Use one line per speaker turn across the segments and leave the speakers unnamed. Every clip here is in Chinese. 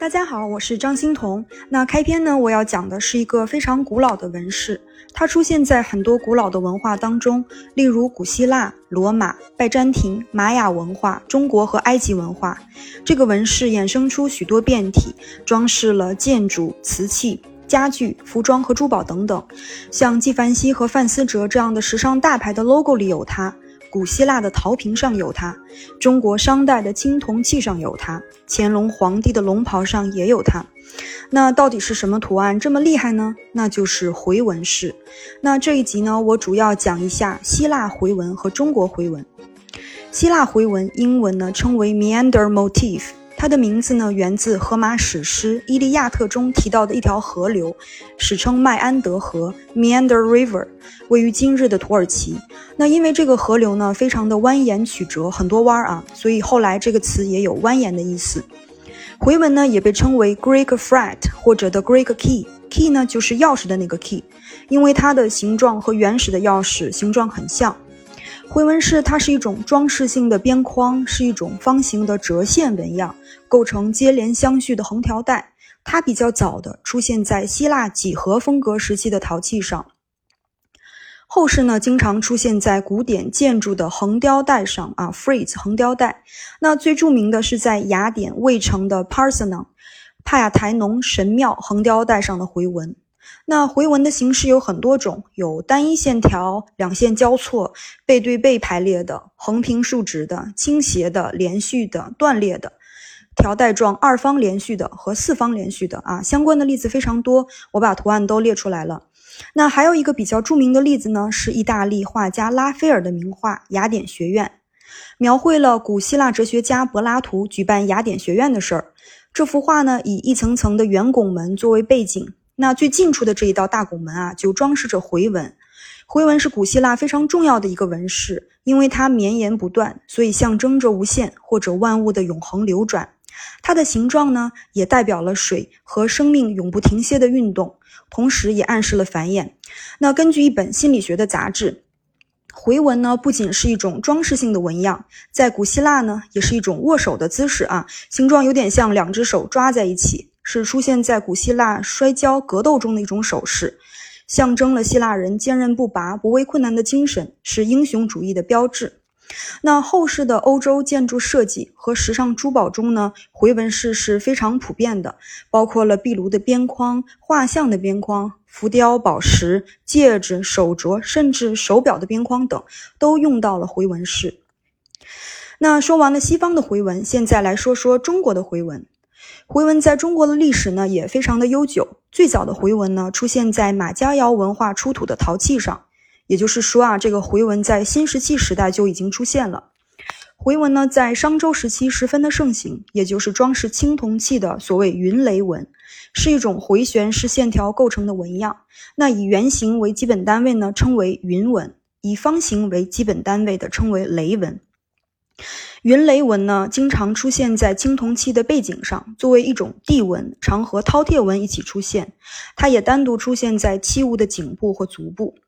大家好，我是张欣彤。那开篇呢，我要讲的是一个非常古老的纹饰，它出现在很多古老的文化当中，例如古希腊、罗马、拜占庭、玛雅文化、中国和埃及文化。这个纹饰衍生出许多变体，装饰了建筑、瓷器、家具、服装和珠宝等等。像纪梵希和范思哲这样的时尚大牌的 logo 里有它。古希腊的陶瓶上有它，中国商代的青铜器上有它，乾隆皇帝的龙袍上也有它。那到底是什么图案这么厉害呢？那就是回纹式。那这一集呢，我主要讲一下希腊回纹和中国回纹。希腊回纹英文呢称为 meander motif。它的名字呢，源自荷马史诗《伊利亚特》中提到的一条河流，史称麦安德河 （Meander River），位于今日的土耳其。那因为这个河流呢，非常的蜿蜒曲折，很多弯儿啊，所以后来这个词也有蜿蜒的意思。回文呢，也被称为 Greek fret 或者 the Greek key，key 呢就是钥匙的那个 key，因为它的形状和原始的钥匙形状很像。回纹饰它是一种装饰性的边框，是一种方形的折线纹样，构成接连相续的横条带。它比较早的出现在希腊几何风格时期的陶器上，后世呢经常出现在古典建筑的横雕带上啊，frieze 横雕带。那最著名的是在雅典卫城的 Parthenon 帕亚台农神庙横雕带上的回纹。那回纹的形式有很多种，有单一线条、两线交错、背对背排列的、横平竖直的、倾斜的、连续的、断裂的、条带状二方连续的和四方连续的啊。相关的例子非常多，我把图案都列出来了。那还有一个比较著名的例子呢，是意大利画家拉斐尔的名画《雅典学院》，描绘了古希腊哲学家柏拉图举办雅典学院的事儿。这幅画呢，以一层层的圆拱门作为背景。那最近处的这一道大拱门啊，就装饰着回纹。回纹是古希腊非常重要的一个纹饰，因为它绵延不断，所以象征着无限或者万物的永恒流转。它的形状呢，也代表了水和生命永不停歇的运动，同时也暗示了繁衍。那根据一本心理学的杂志，回纹呢不仅是一种装饰性的纹样，在古希腊呢也是一种握手的姿势啊，形状有点像两只手抓在一起。是出现在古希腊摔跤格斗中的一种手势，象征了希腊人坚韧不拔、不畏困难的精神，是英雄主义的标志。那后世的欧洲建筑设计和时尚珠宝中呢，回纹饰是非常普遍的，包括了壁炉的边框、画像的边框、浮雕、宝石、戒指、手镯，甚至手表的边框等，都用到了回纹饰。那说完了西方的回纹，现在来说说中国的回纹。回纹在中国的历史呢也非常的悠久，最早的回纹呢出现在马家窑文化出土的陶器上，也就是说啊，这个回纹在新石器时代就已经出现了。回纹呢在商周时期十分的盛行，也就是装饰青铜器的所谓云雷纹，是一种回旋式线条构成的纹样。那以圆形为基本单位呢称为云纹，以方形为基本单位的称为雷纹。云雷纹呢，经常出现在青铜器的背景上，作为一种地纹，常和饕餮纹一起出现。它也单独出现在器物的颈部或足部。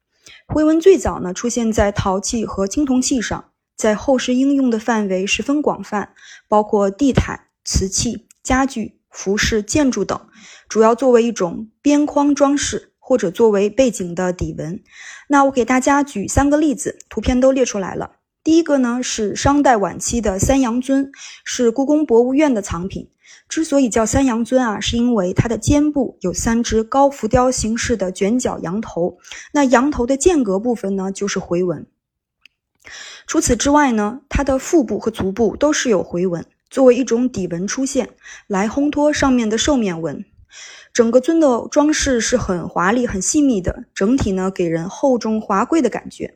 灰纹最早呢，出现在陶器和青铜器上，在后世应用的范围十分广泛，包括地毯、瓷器、家具、服饰、建筑等，主要作为一种边框装饰，或者作为背景的底纹。那我给大家举三个例子，图片都列出来了。第一个呢是商代晚期的三羊尊，是故宫博物院的藏品。之所以叫三羊尊啊，是因为它的肩部有三只高浮雕形式的卷角羊头，那羊头的间隔部分呢就是回纹。除此之外呢，它的腹部和足部都是有回纹，作为一种底纹出现，来烘托上面的兽面纹。整个尊的装饰是很华丽、很细密的，整体呢给人厚重华贵的感觉。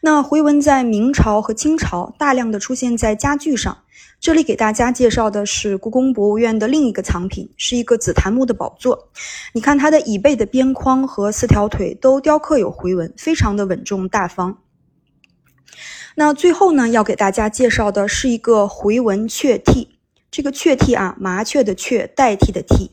那回纹在明朝和清朝大量的出现在家具上。这里给大家介绍的是故宫博物院的另一个藏品，是一个紫檀木的宝座。你看它的椅背的边框和四条腿都雕刻有回纹，非常的稳重大方。那最后呢，要给大家介绍的是一个回纹雀替。这个雀替啊，麻雀的雀，代替的替。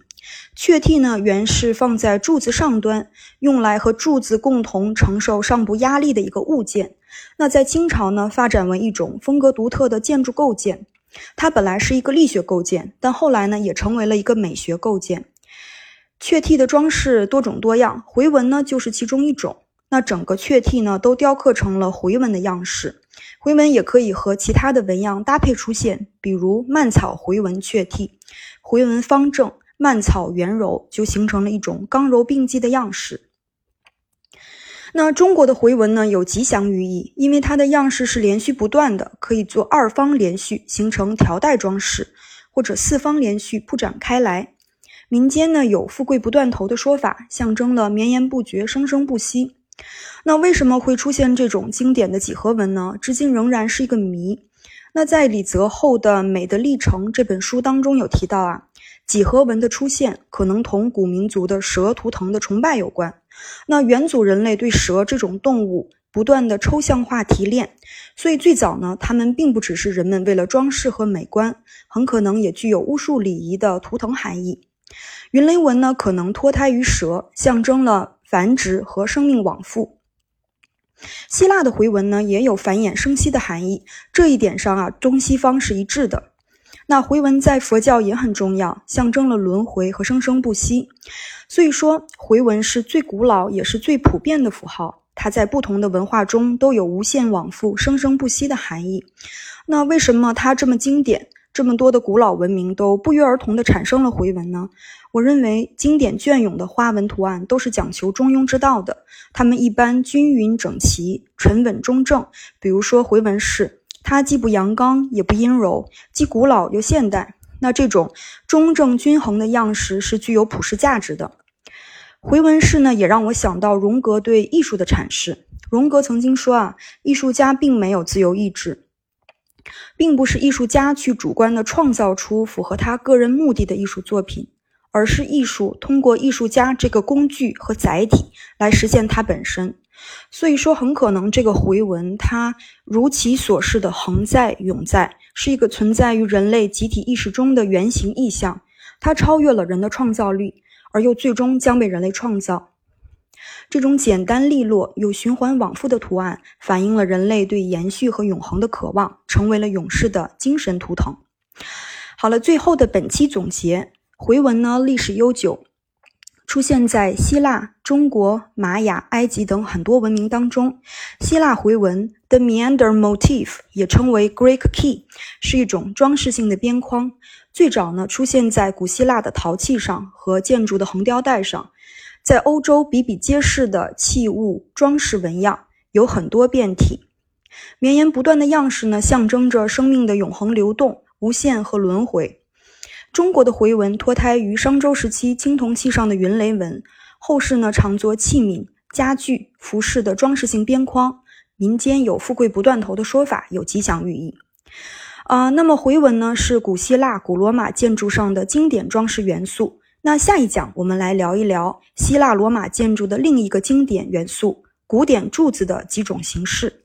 雀替呢，原是放在柱子上端，用来和柱子共同承受上部压力的一个物件。那在清朝呢，发展为一种风格独特的建筑构件。它本来是一个力学构件，但后来呢也成为了一个美学构件。雀替的装饰多种多样，回纹呢就是其中一种。那整个雀替呢都雕刻成了回纹的样式，回纹也可以和其他的纹样搭配出现，比如蔓草回纹雀替，回纹方正，蔓草圆柔，就形成了一种刚柔并济的样式。那中国的回纹呢有吉祥寓意，因为它的样式是连续不断的，可以做二方连续形成条带装饰，或者四方连续铺展开来。民间呢有富贵不断头的说法，象征了绵延不绝、生生不息。那为什么会出现这种经典的几何纹呢？至今仍然是一个谜。那在李泽厚的《美的历程》这本书当中有提到啊，几何纹的出现可能同古民族的蛇图腾的崇拜有关。那元祖人类对蛇这种动物不断的抽象化提炼，所以最早呢，它们并不只是人们为了装饰和美观，很可能也具有巫术礼仪的图腾含义。云雷纹呢，可能脱胎于蛇，象征了繁殖和生命往复。希腊的回纹呢，也有繁衍生息的含义。这一点上啊，中西方是一致的。那回文在佛教也很重要，象征了轮回和生生不息。所以说，回文是最古老也是最普遍的符号。它在不同的文化中都有无限往复、生生不息的含义。那为什么它这么经典？这么多的古老文明都不约而同地产生了回文呢？我认为经典隽永的花纹图案都是讲求中庸之道的，它们一般均匀整齐、沉稳中正。比如说回纹饰，它既不阳刚也不阴柔，既古老又现代。那这种中正均衡的样式是具有普世价值的。回纹式呢，也让我想到荣格对艺术的阐释。荣格曾经说啊，艺术家并没有自由意志。并不是艺术家去主观的创造出符合他个人目的的艺术作品，而是艺术通过艺术家这个工具和载体来实现它本身。所以说，很可能这个回文它如其所示的恒在永在，是一个存在于人类集体意识中的原型意象，它超越了人的创造力，而又最终将被人类创造。这种简单利落又循环往复的图案，反映了人类对延续和永恒的渴望，成为了勇士的精神图腾。好了，最后的本期总结：回文呢，历史悠久，出现在希腊、中国、玛雅、埃及等很多文明当中。希腊回纹 （The Meander Motif） 也称为 Greek Key，是一种装饰性的边框。最早呢，出现在古希腊的陶器上和建筑的横雕带上。在欧洲比比皆是的器物装饰纹样有很多变体，绵延不断的样式呢，象征着生命的永恒流动、无限和轮回。中国的回纹脱胎于商周时期青铜器上的云雷纹，后世呢常做器皿、家具、服饰的装饰性边框。民间有“富贵不断头”的说法，有吉祥寓意。啊，那么回纹呢，是古希腊、古罗马建筑上的经典装饰元素。那下一讲我们来聊一聊希腊罗马建筑的另一个经典元素——古典柱子的几种形式。